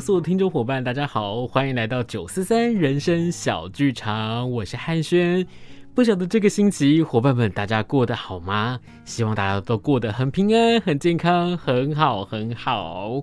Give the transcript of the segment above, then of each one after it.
所有听众伙伴，大家好，欢迎来到九四三人生小剧场，我是汉轩。不晓得这个星期伙伴们大家过得好吗？希望大家都过得很平安、很健康、很好、很好。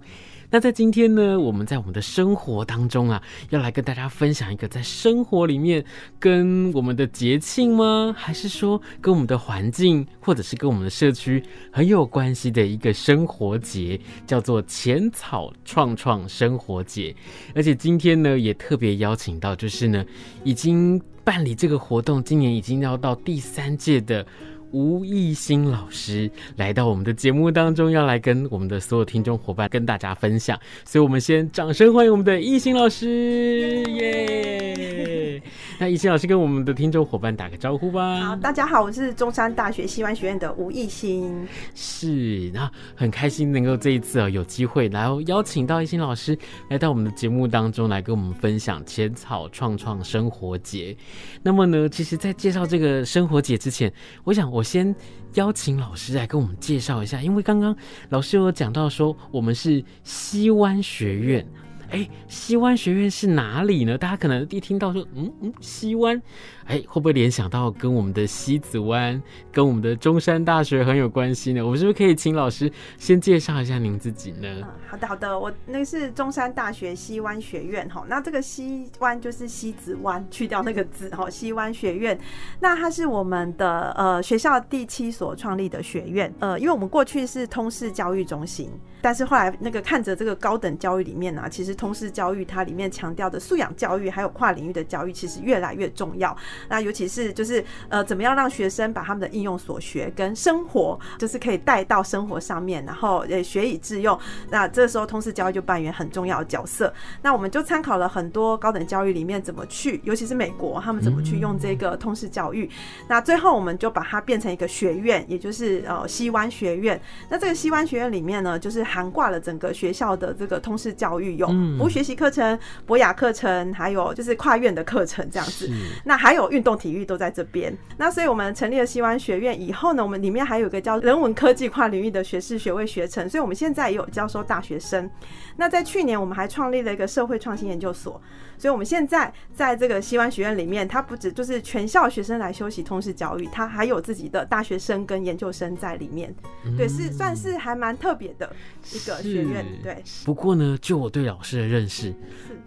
那在今天呢，我们在我们的生活当中啊，要来跟大家分享一个在生活里面跟我们的节庆吗？还是说跟我们的环境，或者是跟我们的社区很有关系的一个生活节，叫做浅草创创生活节。而且今天呢，也特别邀请到，就是呢，已经办理这个活动，今年已经要到第三届的。吴艺兴老师来到我们的节目当中，要来跟我们的所有听众伙伴跟大家分享，所以我们先掌声欢迎我们的艺兴老师，耶！那艺兴老师跟我们的听众伙伴打个招呼吧。好，大家好，我是中山大学西湾学院的吴艺兴。是，那很开心能够这一次啊有机会来邀请到艺兴老师来到我们的节目当中来跟我们分享浅草创创生活节。那么呢，其实，在介绍这个生活节之前，我想我。我先邀请老师来跟我们介绍一下，因为刚刚老师有讲到说我们是西湾学院。哎，西湾学院是哪里呢？大家可能一听到说，嗯嗯，西湾，哎，会不会联想到跟我们的西子湾、跟我们的中山大学很有关系呢？我们是不是可以请老师先介绍一下您自己呢？好的好的，我那是中山大学西湾学院哈，那这个西湾就是西子湾，去掉那个字哈，西湾学院，那它是我们的呃学校第七所创立的学院，呃，因为我们过去是通识教育中心。但是后来那个看着这个高等教育里面呢、其实通识教育它里面强调的素养教育还有跨领域的教育，其实越来越重要。那尤其是就是呃，怎么样让学生把他们的应用所学跟生活，就是可以带到生活上面，然后也学以致用。那这时候通识教育就扮演很重要的角色。那我们就参考了很多高等教育里面怎么去，尤其是美国他们怎么去用这个通识教育。那最后我们就把它变成一个学院，也就是呃西湾学院。那这个西湾学院里面呢，就是。涵挂了整个学校的这个通识教育，有服务学习课程、博雅课程，还有就是跨院的课程这样子。那还有运动体育都在这边。那所以我们成立了西湾学院以后呢，我们里面还有一个叫人文科技跨领域的学士学位学程，所以我们现在也有教授大学生。那在去年我们还创立了一个社会创新研究所。所以，我们现在在这个西湾学院里面，它不止就是全校学生来修习通识教育，它还有自己的大学生跟研究生在里面。对，是算是还蛮特别的一个学院。对。不过呢，就我对老师的认识，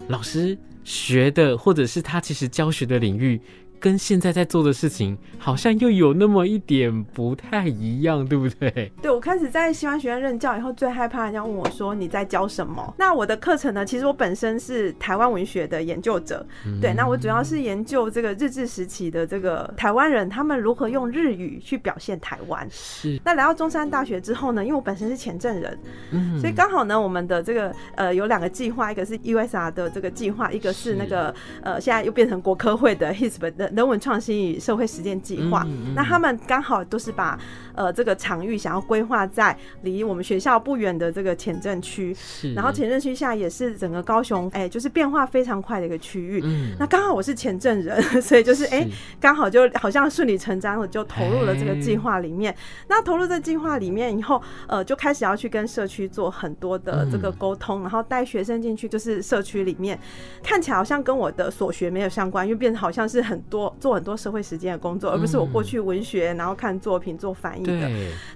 老师学的或者是他其实教学的领域。跟现在在做的事情好像又有那么一点不太一样，对不对？对，我开始在西湾学院任教以后，最害怕人家问我说，你在教什么？那我的课程呢？其实我本身是台湾文学的研究者，嗯、对，那我主要是研究这个日治时期的这个台湾人他们如何用日语去表现台湾。是。那来到中山大学之后呢，因为我本身是前证人，嗯，所以刚好呢，我们的这个呃有两个计划，一个是 USR 的这个计划，一个是那个呃现在又变成国科会的 HISP 的。人文创新与社会实践计划，那他们刚好都是把呃这个场域想要规划在离我们学校不远的这个前镇区，然后前镇区现在也是整个高雄哎、欸，就是变化非常快的一个区域。嗯。那刚好我是前镇人，所以就是哎，刚好就好像顺理成章的就投入了这个计划里面。那投入这计划里面以后，呃，就开始要去跟社区做很多的这个沟通，然后带学生进去，就是社区里面。看起来好像跟我的所学没有相关，因为变得好像是很多。做很多社会实践的工作，而不是我过去文学，然后看作品做翻译的。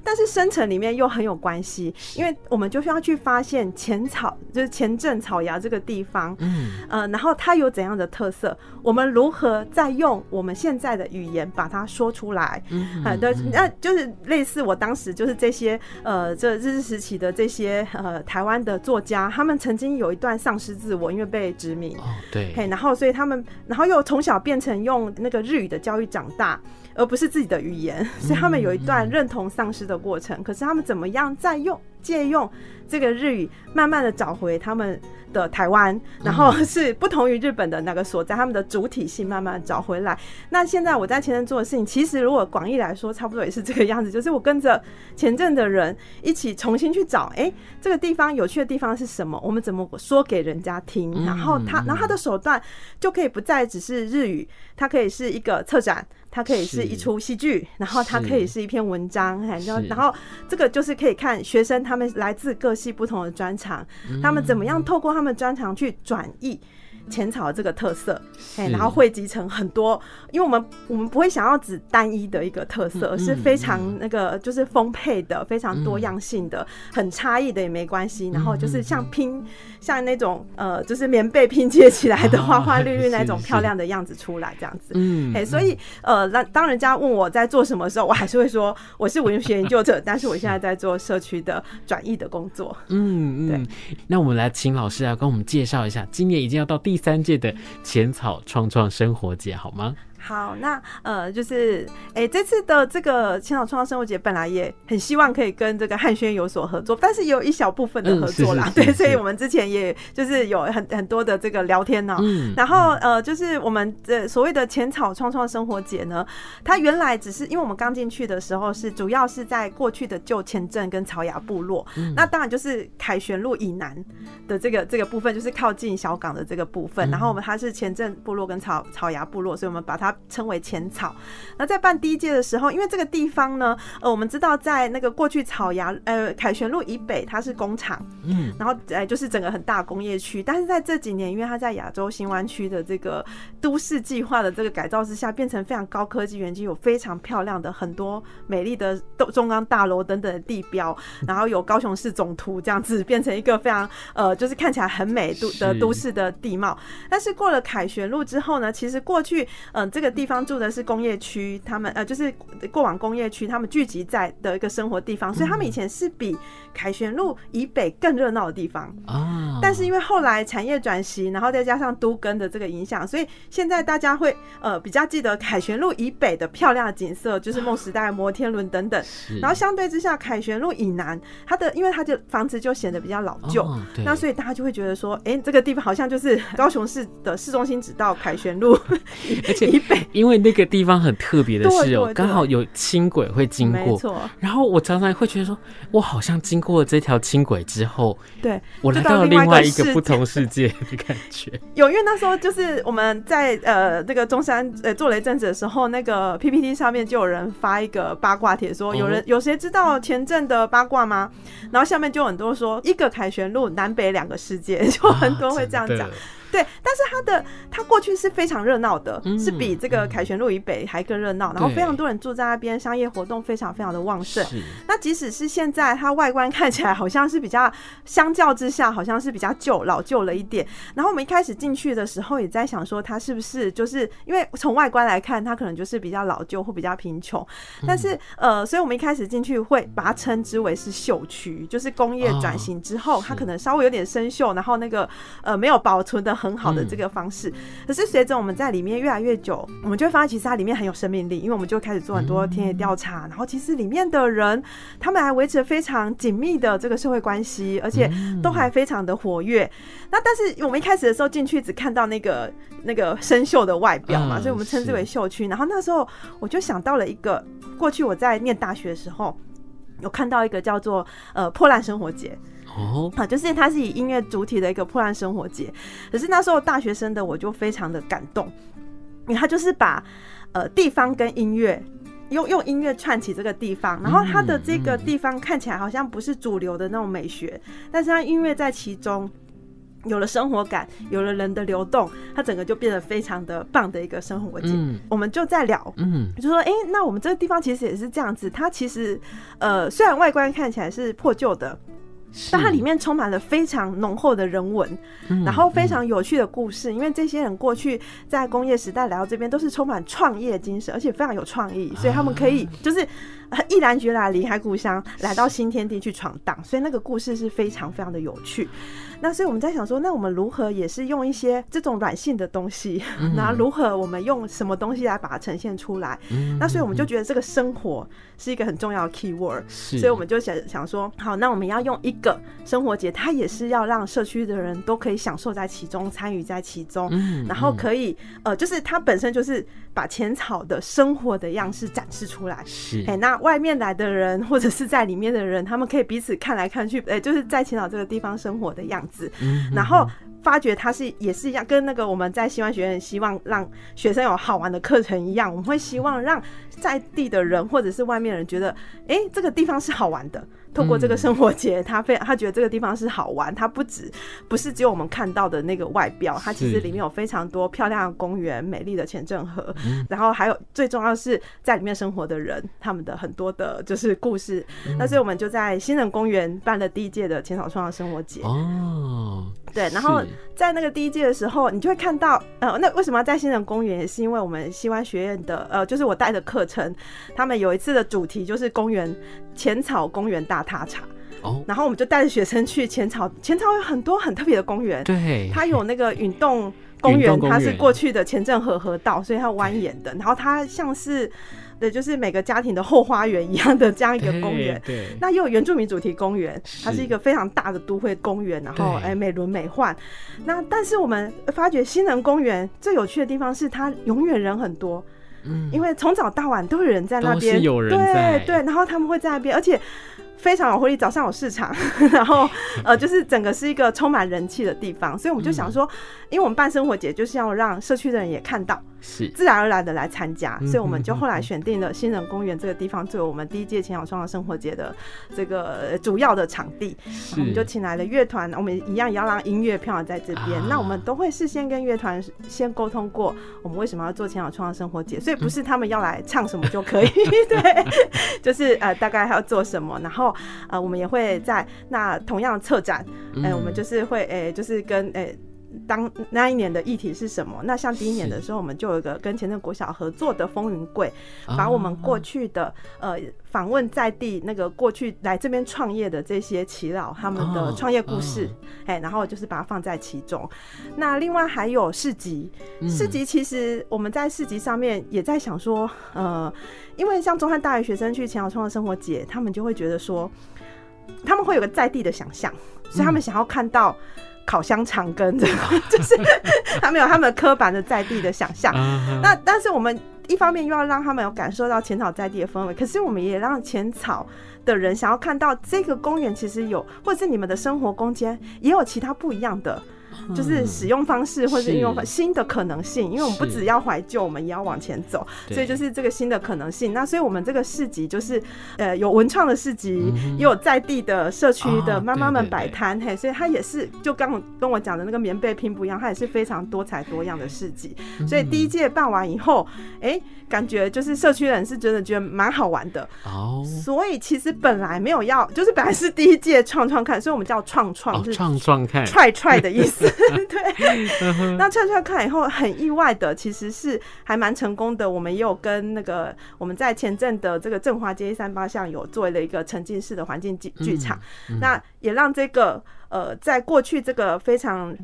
但是深层里面又很有关系，因为我们就需要去发现前草，就是前镇草芽这个地方，嗯，呃，然后它有怎样的特色，我们如何再用我们现在的语言把它说出来？嗯，好的，那就是类似我当时就是这些呃，这日治时期的这些呃台湾的作家，他们曾经有一段丧失自我，因为被殖民，哦，对，嘿，然后所以他们，然后又从小变成用。那个日语的教育长大，而不是自己的语言，所以他们有一段认同丧失的过程。可是他们怎么样再用借用这个日语，慢慢的找回他们的台湾，然后 是不同于日本的那个所在，他们的主体性慢慢找回来。那现在我在前阵做的事情，其实如果广义来说，差不多也是这个样子，就是我跟着前阵的人一起重新去找，哎，这个地方有趣的地方是什么？我们怎么说给人家听？然后他，然后他的手段就可以不再只是日语，它可以是一个策展。它可以是一出戏剧，然后它可以是。一篇文章，然后然后这个就是可以看学生他们来自各系不同的专长，他们怎么样透过他们专长去转译。浅草这个特色，哎，然后汇集成很多，因为我们我们不会想要只单一的一个特色，而是非常那个就是丰沛的、非常多样性的、很差异的也没关系。然后就是像拼，像那种呃，就是棉被拼接起来的 花花绿绿那种漂亮的样子出来，这样子。嗯，哎，所以呃，当当人家问我在做什么的时候，我还是会说我是文学研究者，但是我现在在做社区的转译的工作。嗯嗯，对。那我们来请老师来跟我们介绍一下，今年已经要到。第三届的浅草创创生活节，好吗？好，那呃，就是哎、欸，这次的这个浅草创造生活节本来也很希望可以跟这个汉轩有所合作，但是也有一小部分的合作啦。嗯、对，所以我们之前也就是有很很多的这个聊天呢、喔。嗯。然后呃，就是我们的所谓的浅草创创生活节呢，它原来只是因为我们刚进去的时候是主要是在过去的旧前镇跟草牙部落，嗯、那当然就是凯旋路以南的这个这个部分，就是靠近小港的这个部分。嗯、然后我们它是前镇部落跟草草牙部落，所以我们把它。称为浅草。那在办第一届的时候，因为这个地方呢，呃，我们知道在那个过去草衙，呃，凯旋路以北它是工厂，嗯，然后呃，就是整个很大工业区。但是在这几年，因为它在亚洲新湾区的这个都市计划的这个改造之下，变成非常高科技园区，有非常漂亮的很多美丽的中央大楼等等的地标，然后有高雄市总图这样子，变成一个非常呃，就是看起来很美都的都市的地貌。但是过了凯旋路之后呢，其实过去嗯、呃，这个地方住的是工业区，他们呃就是过往工业区，他们聚集在的一个生活地方，所以他们以前是比凯旋路以北更热闹的地方。啊。但是因为后来产业转型，然后再加上都更的这个影响，所以现在大家会呃比较记得凯旋路以北的漂亮的景色，就是梦时代摩天轮等等。然后相对之下，凯旋路以南，它的因为它的房子就显得比较老旧，那所以大家就会觉得说，哎、欸，这个地方好像就是高雄市的市中心，直到凯旋路 而且以北。因为那个地方很特别的是哦，刚好有轻轨会经过。然后我常常会觉得说，我好像经过了这条轻轨之后，对，我来到了另外一个不同世界的感觉。有，因为那时候就是我们在呃那个中山呃做了一阵子的时候，那个 PPT 上面就有人发一个八卦帖，说有人有谁知道前阵的八卦吗？然后下面就很多说一个凯旋路南北两个世界，就很多会这样讲。对，但是它的它过去是非常热闹的，嗯、是比这个凯旋路以北还更热闹，嗯、然后非常多人住在那边，商业活动非常非常的旺盛。那即使是现在，它外观看起来好像是比较，相较之下好像是比较旧老旧了一点。然后我们一开始进去的时候也在想说，它是不是就是因为从外观来看，它可能就是比较老旧或比较贫穷。但是呃，所以我们一开始进去会把它称之为是秀区，就是工业转型之后，它可能稍微有点生锈，然后那个呃没有保存的很。好的这个方式，可是随着我们在里面越来越久，我们就会发现其实它里面很有生命力，因为我们就开始做很多田野调查，然后其实里面的人他们还维持了非常紧密的这个社会关系，而且都还非常的活跃。那但是我们一开始的时候进去只看到那个那个生锈的外表嘛，所以我们称之为秀区。然后那时候我就想到了一个，过去我在念大学的时候有看到一个叫做呃破烂生活节。哦，啊，就是它是以音乐主体的一个破烂生活节，可是那时候大学生的我就非常的感动，因为他就是把呃地方跟音乐用用音乐串起这个地方，然后它的这个地方看起来好像不是主流的那种美学，但是它音乐在其中有了生活感，有了人的流动，它整个就变得非常的棒的一个生活节。嗯，我们就在聊，嗯，就说，哎、欸，那我们这个地方其实也是这样子，它其实呃虽然外观看起来是破旧的。但它里面充满了非常浓厚的人文，然后非常有趣的故事。因为这些人过去在工业时代来到这边，都是充满创业精神，而且非常有创意，所以他们可以就是毅然决然离开故乡，来到新天地去闯荡。所以那个故事是非常非常的有趣。那所以我们在想说，那我们如何也是用一些这种软性的东西，那如何我们用什么东西来把它呈现出来？那所以我们就觉得这个生活是一个很重要的 key word。所以我们就想想说，好，那我们要用一个。生活节，它也是要让社区的人都可以享受在其中，参与在其中，然后可以呃，就是它本身就是把浅草的生活的样式展示出来。是，哎，那外面来的人或者是在里面的人，他们可以彼此看来看去，哎，就是在浅草这个地方生活的样子，然后发觉它是也是一样，跟那个我们在希望学院希望让学生有好玩的课程一样，我们会希望让在地的人或者是外面的人觉得，哎，这个地方是好玩的。透过这个生活节，他非他觉得这个地方是好玩，他不止不是只有我们看到的那个外表，它其实里面有非常多漂亮的公园、美丽的前镇河，然后还有最重要是在里面生活的人，他们的很多的就是故事。那所以我们就在新人公园办了第一届的浅草创生活节。哦，对，然后在那个第一届的时候，你就会看到呃，那为什么要在新人公园？也是因为我们西湾学院的呃，就是我带的课程，他们有一次的主题就是公园浅草公园大。踏查哦，然后我们就带着学生去浅草。浅草有很多很特别的公园，对，它有那个运动公园，它是过去的前镇河河道，所以它蜿蜒的。然后它像是，对，就是每个家庭的后花园一样的这样一个公园。对，那又有原住民主题公园，它是一个非常大的都会公园，然后哎美轮美奂。那但是我们发觉新人公园最有趣的地方是它永远人很多，嗯，因为从早到晚都有人在那边，有人在，对对，然后他们会在那边，而且。非常有活力，早上有市场，然后 呃，就是整个是一个充满人气的地方，所以我们就想说，嗯、因为我们办生活节就是要让社区的人也看到。是自然而然的来参加，所以我们就后来选定了新人公园这个地方作为我们第一届浅草创生活节的这个主要的场地。我们就请来了乐团，我们一样也要让音乐票在这边。那我们都会事先跟乐团先沟通过，我们为什么要做浅草创生活节，所以不是他们要来唱什么就可以，对，就是呃大概还要做什么，然后呃我们也会在那同样的策展，哎，我们就是会哎就是跟哎。当那一年的议题是什么？那像第一年的时候，我们就有一个跟前镇国小合作的风云柜，把我们过去的呃访问在地那个过去来这边创业的这些耆老他们的创业故事，哎，然后就是把它放在其中。那另外还有市集，市集其实我们在市集上面也在想说，呃，因为像中汉大学学生去浅草创生活节，他们就会觉得说，他们会有个在地的想象，所以他们想要看到。烤香肠跟这个，就是 他们有他们的刻板的在地的想象。那但是我们一方面又要让他们有感受到浅草在地的氛围，可是我们也让浅草的人想要看到这个公园其实有，或者是你们的生活空间也有其他不一样的。就是使用方式或者应用新的可能性，因为我们不只要怀旧，我们也要往前走，所以就是这个新的可能性。那所以我们这个市集就是呃有文创的市集，也有在地的社区的妈妈们摆摊，嘿，所以它也是就刚跟我讲的那个棉被拼不一样，它也是非常多彩多样的市集。所以第一届办完以后，哎，感觉就是社区人是真的觉得蛮好玩的哦。所以其实本来没有要，就是本来是第一届创创看，所以我们叫创创，是创创看踹踹的意思。对，那串串看以后很意外的，其实是还蛮成功的。我们也有跟那个我们在前阵的这个振华街一三八巷有做了一个沉浸式的环境剧剧场，那也让这个呃，在过去这个非常。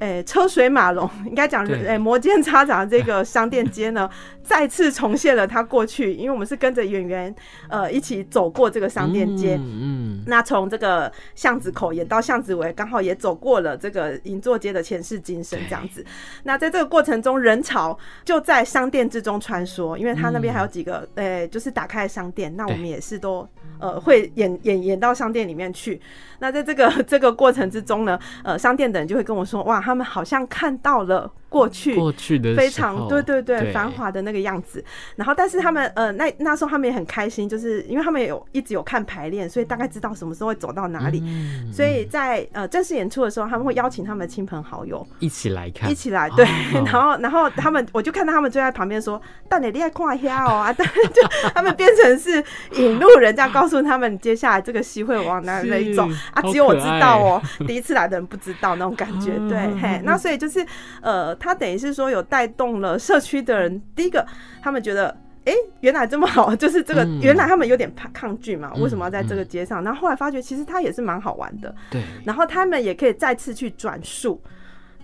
诶、欸，车水马龙，应该讲诶，欸、摩肩擦掌这个商店街呢，再次重现了它过去。因为我们是跟着演员呃一起走过这个商店街，嗯，嗯那从这个巷子口演到巷子尾，刚好也走过了这个银座街的前世今生这样子。那在这个过程中，人潮就在商店之中穿梭，因为它那边还有几个诶、欸，就是打开的商店，那我们也是都呃会演演演到商店里面去。那在这个 这个过程之中呢，呃，商店的人就会跟我说，哇。他们好像看到了。过去过去的非常对对对繁华的那个样子，然后但是他们呃那那时候他们也很开心，就是因为他们有一直有看排练，所以大概知道什么时候会走到哪里，所以在呃正式演出的时候，他们会邀请他们的亲朋好友。一起来看，一起来对，然后然后他们我就看到他们就在旁边说：“但你厉害看一下哦。啊！”但就他们变成是引路人，这样告诉他们接下来这个戏会往哪里走。啊？只有我知道哦，第一次来的人不知道那种感觉，对嘿，那所以就是呃。他等于是说有带动了社区的人，第一个他们觉得，哎、欸，原来这么好，就是这个原来他们有点怕抗拒嘛，为什么要在这个街上？然后后来发觉其实他也是蛮好玩的，对。然后他们也可以再次去转述，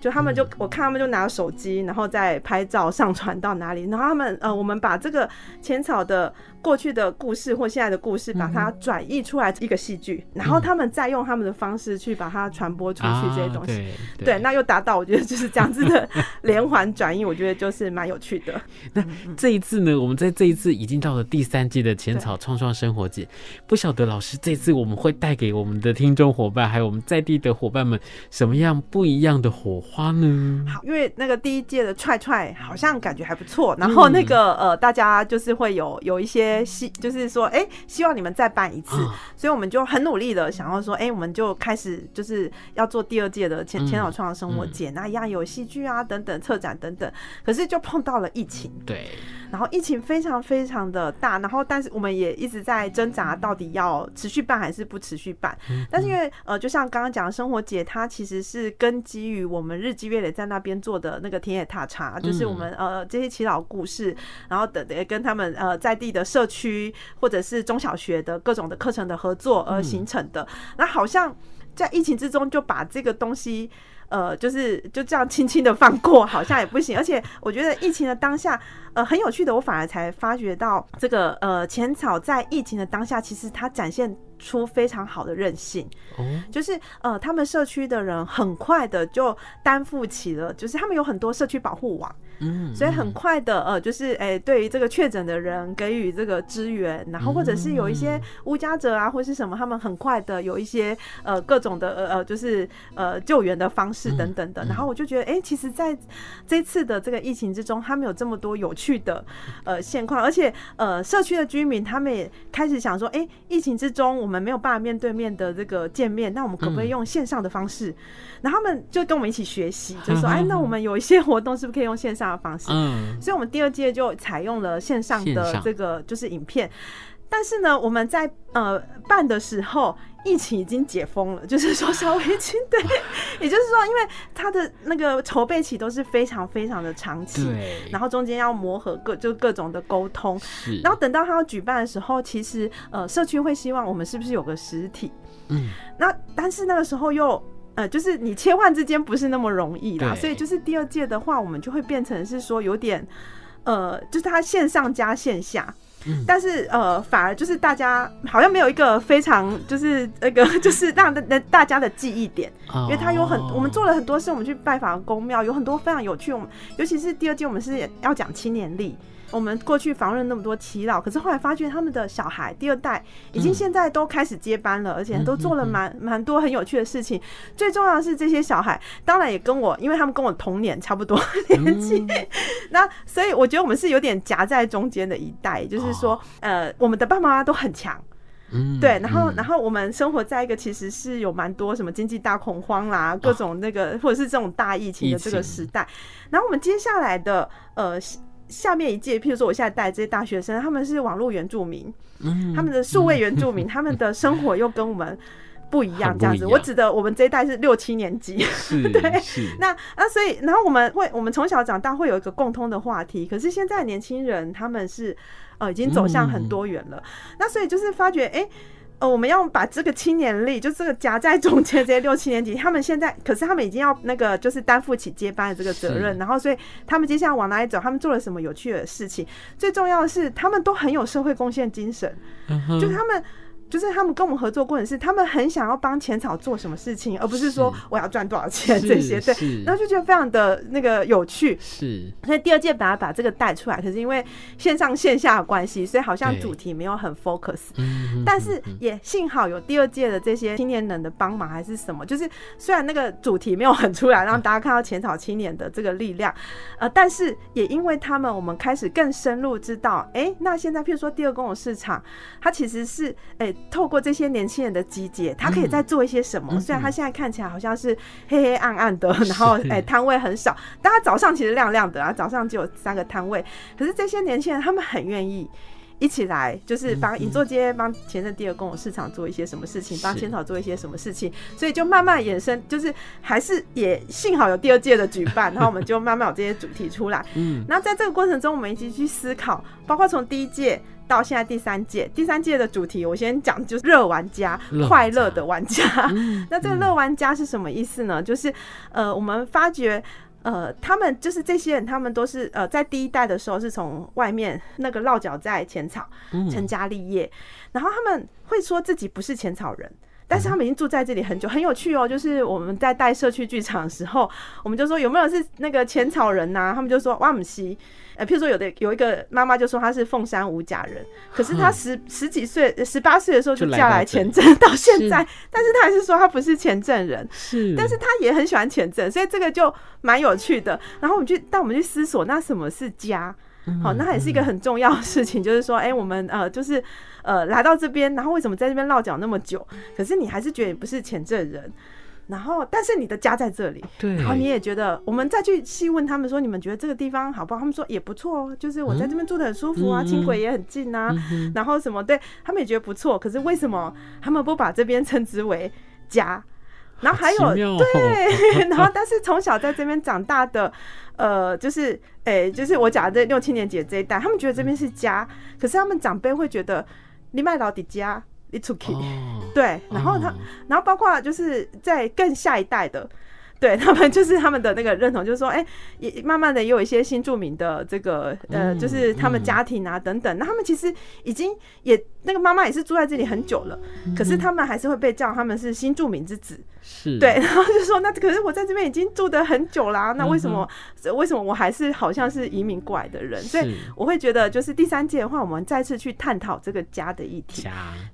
就他们就我看他们就拿手机，然后再拍照上传到哪里，然后他们呃，我们把这个浅草的。过去的故事或现在的故事，把它转译出来一个戏剧，然后他们再用他们的方式去把它传播出去这些东西，对，那又达到我觉得就是这样子的连环转译，我觉得就是蛮有趣的。那这一次呢，我们在这一次已经到了第三季的浅草创创生活节，不晓得老师这次我们会带给我们的听众伙伴，还有我们在地的伙伴们什么样不一样的火花呢？好，因为那个第一届的踹踹好像感觉还不错，然后那个呃，大家就是会有有一些。些希，就是说，哎、欸，希望你们再办一次，哦、所以我们就很努力的想要说，哎、欸，我们就开始就是要做第二届的千千岛创的生活节，那、一样有戏剧啊等等策展等等，可是就碰到了疫情，对，然后疫情非常非常的大，然后但是我们也一直在挣扎，到底要持续办还是不持续办，但是因为呃，就像刚刚讲的生活节，它其实是根基于我们日积月累在那边做的那个田野踏查，就是我们呃这些祈祷故事，然后等跟他们呃在地的社区或者是中小学的各种的课程的合作而形成的。那好像在疫情之中就把这个东西呃就是就这样轻轻的放过，好像也不行。而且我觉得疫情的当下呃很有趣的，我反而才发觉到这个呃浅草在疫情的当下，其实它展现。出非常好的韧性，哦就是呃，他们社区的人很快的就担负起了，就是他们有很多社区保护网，嗯，所以很快的呃，就是哎、欸，对于这个确诊的人给予这个支援，然后或者是有一些无家者啊，或是什么，他们很快的有一些呃各种的呃呃，就是呃救援的方式等等的。然后我就觉得，哎、欸，其实在这次的这个疫情之中，他们有这么多有趣的呃现况，而且呃，社区的居民他们也开始想说，哎、欸，疫情之中我们。没有办法面对面的这个见面，那我们可不可以用线上的方式？嗯、然后他们就跟我们一起学习，就说：“ 哎，那我们有一些活动是不是可以用线上的方式？”嗯，所以我们第二届就采用了线上的这个就是影片。但是呢，我们在呃办的时候，疫情已经解封了，就是说稍微已经对，也就是说，因为他的那个筹备期都是非常非常的长期，然后中间要磨合各就各种的沟通，然后等到他要举办的时候，其实呃社区会希望我们是不是有个实体，嗯，那但是那个时候又呃就是你切换之间不是那么容易啦，所以就是第二届的话，我们就会变成是说有点呃就是它线上加线下。但是呃，反而就是大家好像没有一个非常就是那个 就是让大大家的记忆点，因为他有很我们做了很多事，我们去拜访宫庙，有很多非常有趣。我们尤其是第二季，我们是要讲青年历。我们过去访问那么多祈祷，可是后来发觉他们的小孩第二代已经现在都开始接班了，而且都做了蛮蛮多很有趣的事情。最重要的是这些小孩，当然也跟我，因为他们跟我同年差不多年纪，那所以我觉得我们是有点夹在中间的一代，就是说，呃，我们的爸爸妈妈都很强，对，然后然后我们生活在一个其实是有蛮多什么经济大恐慌啦，各种那个或者是这种大疫情的这个时代，然后我们接下来的呃。下面一届，譬如说我现在带这些大学生，他们是网络原住民，他们的数位原住民，他们的生活又跟我们不一样，这样子。我指的我们这一代是六七年级，对，那那所以，然后我们会，我们从小长大会有一个共通的话题，可是现在年轻人他们是呃已经走向很多元了，那所以就是发觉，哎。呃，我们要把这个青年力，就这个夹在中间这些六七年级，他们现在可是他们已经要那个，就是担负起接班的这个责任，然后所以他们接下来往哪里走？他们做了什么有趣的事情？最重要的是，他们都很有社会贡献精神，就是他们。就是他们跟我们合作过程是，他们很想要帮浅草做什么事情，而不是说我要赚多少钱这些。对，然后就觉得非常的那个有趣。是，所以第二届把它把这个带出来，可是因为线上线下的关系，所以好像主题没有很 focus。但是也幸好有第二届的这些青年人的帮忙，还是什么，就是虽然那个主题没有很出来，让大家看到浅草青年的这个力量，呃，但是也因为他们，我们开始更深入知道，哎，那现在譬如说第二公有市场，它其实是哎。透过这些年轻人的集结，他可以再做一些什么？虽然他现在看起来好像是黑黑暗暗的，然后哎摊位很少，但他早上其实亮亮的啊，早上就有三个摊位。可是这些年轻人他们很愿意一起来，就是帮银座街、帮前镇第二公有市场做一些什么事情，帮千草做一些什么事情，所以就慢慢衍生，就是还是也幸好有第二届的举办，然后我们就慢慢有这些主题出来。嗯，那在这个过程中，我们一起去思考，包括从第一届。到现在第三届，第三届的主题我先讲，就是热玩家，快乐的玩家。那这个热玩家是什么意思呢？就是呃，我们发觉呃，他们就是这些人，他们都是呃，在第一代的时候是从外面那个落脚在浅草成家立业，然后他们会说自己不是浅草人。但是他们已经住在这里很久，很有趣哦。就是我们在带社区剧场的时候，我们就说有没有是那个浅草人呐、啊？他们就说哇姆西。呃，譬如说有的有一个妈妈就说她是凤山五甲人，可是她十十几岁、十八岁的时候就嫁来前镇，到现在，但是她还是说她不是前镇人，是，但是她也很喜欢前镇，所以这个就蛮有趣的。然后我们去带我们去思索，那什么是家？好，那也是一个很重要的事情，就是说，哎，我们呃，就是呃，来到这边，然后为什么在这边落脚那么久？可是你还是觉得你不是前镇人。然后，但是你的家在这里，对，然后你也觉得，我们再去细问他们说，你们觉得这个地方好不好？他们说也不错哦，就是我在这边住的很舒服啊，轻轨也很近啊，然后什么，对他们也觉得不错。可是为什么他们不把这边称之为家？然后还有对，然后但是从小在这边长大的，呃，就是哎，就是我讲的这六七年级这一代，他们觉得这边是家，可是他们长辈会觉得你卖老底家。It's okay，对，然后他，然后包括就是在更下一代的，对他们就是他们的那个认同，就是说，哎，也慢慢的也有一些新著名的这个呃，就是他们家庭啊等等，那他们其实已经也那个妈妈也是住在这里很久了，可是他们还是会被叫他们是新著名之子。是对，然后就说那可是我在这边已经住的很久啦，啊，那为什么、嗯、为什么我还是好像是移民过来的人？所以我会觉得，就是第三届的话，我们再次去探讨这个家的议题。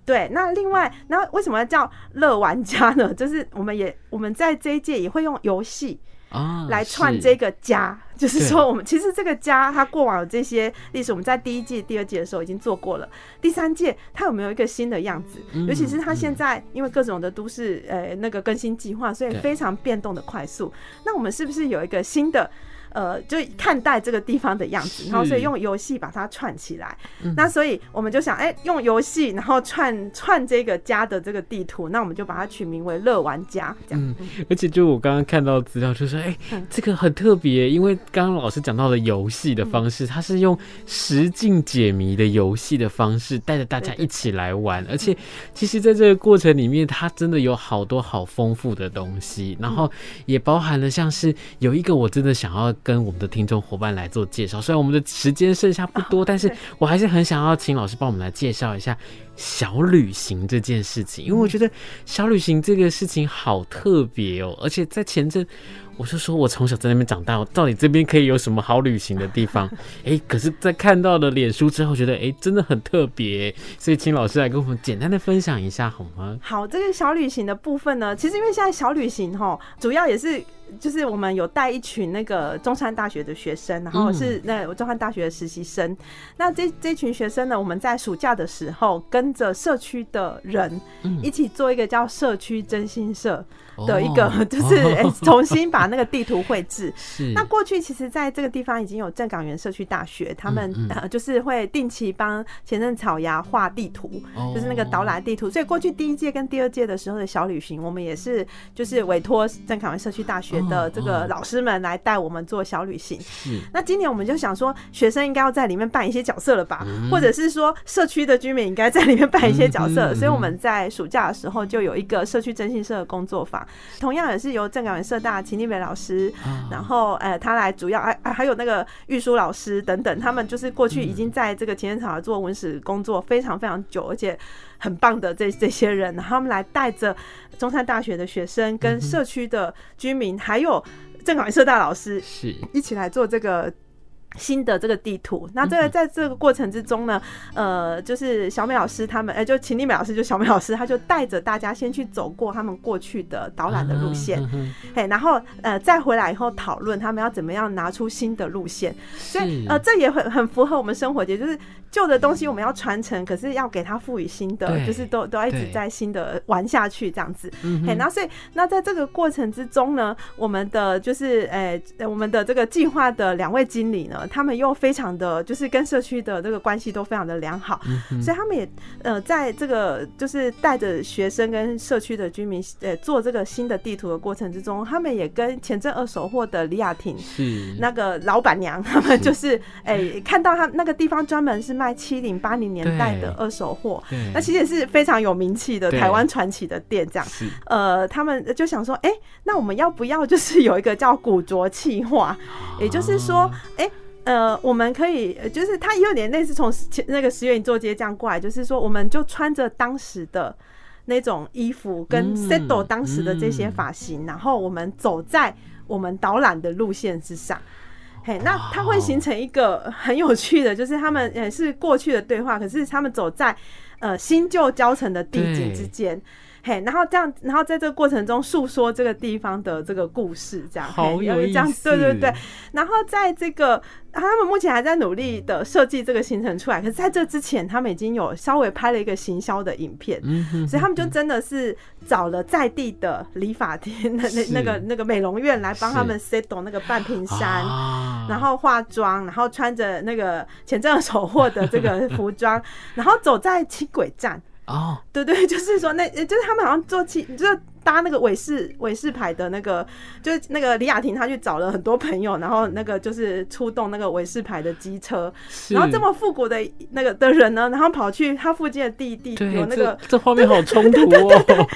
对，那另外，那为什么要叫乐玩家呢？就是我们也我们在这一届也会用游戏。啊，来串这个家，就是说，我们其实这个家，它过往有这些历史，我们在第一季、第二季的时候已经做过了。第三届，它有没有一个新的样子？尤其是它现在，因为各种的都市呃那个更新计划，所以非常变动的快速。那我们是不是有一个新的？呃，就看待这个地方的样子，然后所以用游戏把它串起来。那所以我们就想，哎、欸，用游戏然后串串这个家的这个地图，那我们就把它取名为“乐玩家”这样。嗯，而且就我刚刚看到资料，就说，哎、欸，这个很特别，因为刚刚老师讲到的游戏的方式，它是用实境解谜的游戏的方式，带着大家一起来玩。而且，其实在这个过程里面，它真的有好多好丰富的东西，然后也包含了像是有一个我真的想要。跟我们的听众伙伴来做介绍，虽然我们的时间剩下不多，但是我还是很想要请老师帮我们来介绍一下小旅行这件事情，因为我觉得小旅行这个事情好特别哦，而且在前阵。我就说，我从小在那边长大，到底这边可以有什么好旅行的地方？哎、欸，可是，在看到了脸书之后，觉得哎、欸，真的很特别，所以请老师来跟我们简单的分享一下好吗？好，这个小旅行的部分呢，其实因为现在小旅行哈，主要也是就是我们有带一群那个中山大学的学生，然后是那中山大学的实习生。嗯、那这这群学生呢，我们在暑假的时候跟着社区的人一起做一个叫社区征信社。的一个 就是哎，重新把那个地图绘制。是。那过去其实在这个地方已经有正港园社区大学，他们就是会定期帮前任草芽画地图，就是那个导览地图。所以过去第一届跟第二届的时候的小旅行，我们也是就是委托正港园社区大学的这个老师们来带我们做小旅行。那今年我们就想说，学生应该要在里面扮一些角色了吧？或者是说，社区的居民应该在里面扮一些角色。所以我们在暑假的时候就有一个社区征信社的工作坊。同样也是由正港园社大秦立美老师，然后呃，他来主要，还还有那个玉书老师等等，他们就是过去已经在这个前镇草做文史工作非常非常久，而且很棒的这这些人，然后他们来带着中山大学的学生跟社区的居民，还有正港园社大老师，是一起来做这个。新的这个地图，那这个在这个过程之中呢，呃，就是小美老师他们，哎，就秦丽美老师，就小美老师，他就带着大家先去走过他们过去的导览的路线，哎，然后呃，再回来以后讨论他们要怎么样拿出新的路线，所以呃，这也很很符合我们生活节，就是旧的东西我们要传承，可是要给它赋予新的，就是都都要一直在新的玩下去这样子，哎，然后所以那在这个过程之中呢，我们的就是哎，我们的这个计划的两位经理呢。他们又非常的就是跟社区的这个关系都非常的良好，所以他们也呃在这个就是带着学生跟社区的居民呃做这个新的地图的过程之中，他们也跟前镇二手货的李雅婷是。那个老板娘，他们就是哎看到他那个地方专门是卖七零八零年代的二手货，那其实也是非常有名气的台湾传奇的店，这样呃他们就想说，哎，那我们要不要就是有一个叫古着企划，也就是说，哎。呃，我们可以，就是它有点类似从那个十元一座街这样过来，就是说，我们就穿着当时的那种衣服，跟 settle 当时的这些发型，然后我们走在我们导览的路线之上。嘿，那它会形成一个很有趣的，就是他们也是过去的对话，可是他们走在呃新旧交城的地景之间。嘿，然后这样，然后在这个过程中诉说这个地方的这个故事，这样，好有意思，这样，对对对。然后在这个。他们目前还在努力的设计这个行程出来，可是在这之前，他们已经有稍微拍了一个行销的影片，所以他们就真的是找了在地的理发店、那那那个那个美容院来帮他们 set 那个半屏山，然后化妆，然后穿着那个前阵手货的这个服装，然后走在轻轨站。哦，对对，就是说那就是他们好像做气就是。搭那个韦氏韦氏牌的那个，就是那个李雅婷，她去找了很多朋友，然后那个就是出动那个韦氏牌的机车，然后这么复古的那个的人呢，然后跑去他附近的地地有那个，这画面好冲突哦，对，对，对，对，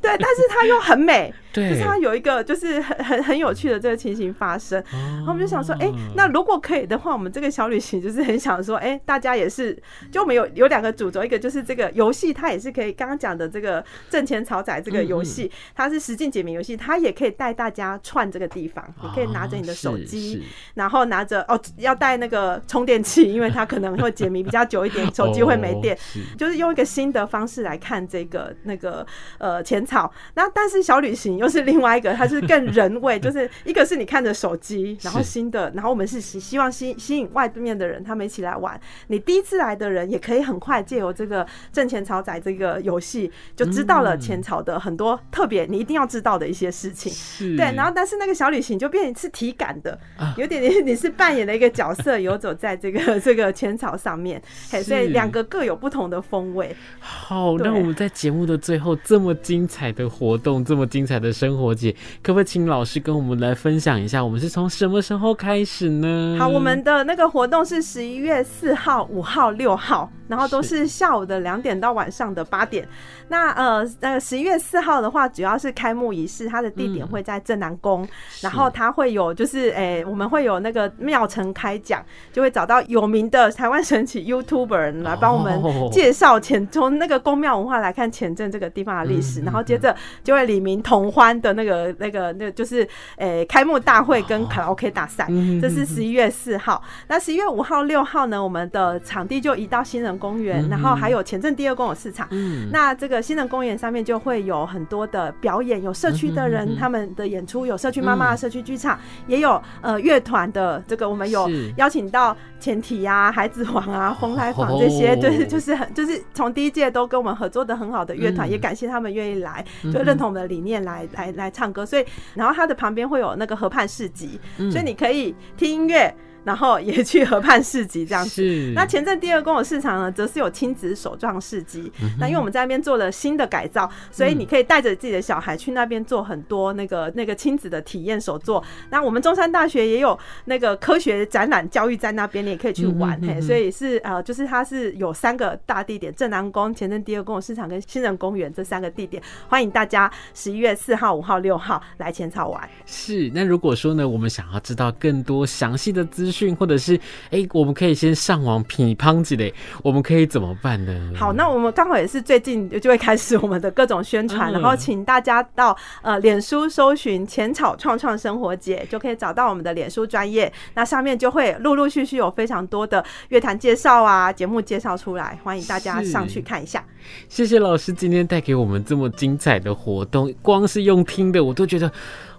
对，但是他又很美，对，就是他有一个就是很很很有趣的这个情形发生，然后我们就想说，哎，那如果可以的话，我们这个小旅行就是很想说，哎，大家也是，就我们有有两个主轴，一个就是这个游戏，它也是可以刚刚讲的这个挣钱炒仔这个游戏。它是实境解谜游戏，它也可以带大家串这个地方。你可以拿着你的手机，然后拿着哦，要带那个充电器，因为它可能会解谜比较久一点，手机会没电。就是用一个新的方式来看这个那个呃浅草。那但是小旅行又是另外一个，它是更人味，就是一个是你看着手机，然后新的，然后我们是希希望吸吸引外面的人，他们一起来玩。你第一次来的人也可以很快借由这个挣钱草仔这个游戏，就知道了浅草的很多特别。你一定要知道的一些事情，对，然后但是那个小旅行就变成是体感的，有点点你是扮演了一个角色，游走在这个 这个浅草上面，嘿，所以两个各有不同的风味。好，那我们在节目的最后这么精彩的活动，这么精彩的生活节，可不可以请老师跟我们来分享一下，我们是从什么时候开始呢？好，我们的那个活动是十一月四号、五号、六号，然后都是下午的两点到晚上的八点。那呃，呃，十一月四号的话，主要是开幕仪式，它的地点会在镇南宫，然后它会有就是，诶、欸，我们会有那个庙城开讲，就会找到有名的台湾神奇 YouTuber 来帮我们介绍前，从那个宫庙文化来看前镇这个地方的历史，然后接着就会李明同欢的那个那个那就是，诶、欸，开幕大会跟卡拉 OK 大赛，这是十一月四号。那十一月五号、六号呢，我们的场地就移到新人公园，然后还有前镇第二公有市场，那这个。新人公园上面就会有很多的表演，有社区的人他们的演出，有社区妈妈的社区剧场，也有呃乐团的这个，我们有邀请到前提啊、孩子王啊、风来坊这些，对，就是很就是从第一届都跟我们合作的很好的乐团，也感谢他们愿意来，就认同我们的理念来来来唱歌。所以，然后它的旁边会有那个河畔市集，所以你可以听音乐。然后也去河畔市集这样子。那前镇第二公有市场呢，则是有亲子手创市集。那因为我们在那边做了新的改造，所以你可以带着自己的小孩去那边做很多那个那个亲子的体验手作。那我们中山大学也有那个科学展览教育在那边，你也可以去玩。嘿，所以是呃，就是它是有三个大地点：正南宫、前镇第二公有市场跟新人公园这三个地点。欢迎大家十一月四号、五号、六号来浅草玩。是。那如果说呢，我们想要知道更多详细的资讯。或者是哎、欸，我们可以先上网品乓之类，我们可以怎么办呢？好，那我们刚好也是最近就会开始我们的各种宣传，然后请大家到呃脸书搜寻“浅草创创生活节”，就可以找到我们的脸书专业，那上面就会陆陆续续有非常多的乐坛介绍啊、节目介绍出来，欢迎大家上去看一下。谢谢老师今天带给我们这么精彩的活动，光是用听的我都觉得。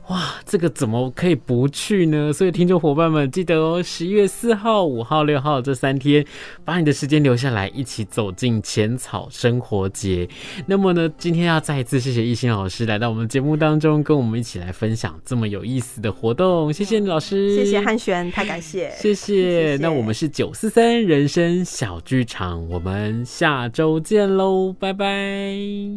哇，这个怎么可以不去呢？所以听众伙伴们记得哦，十一月四号、五号、六号这三天，把你的时间留下来，一起走进浅草生活节。那么呢，今天要再一次谢谢艺兴老师来到我们节目当中，跟我们一起来分享这么有意思的活动。谢谢你老师，谢谢汉璇，太感谢，谢谢。谢谢，那我们是九四三人生小剧场，我们下周见喽，拜拜。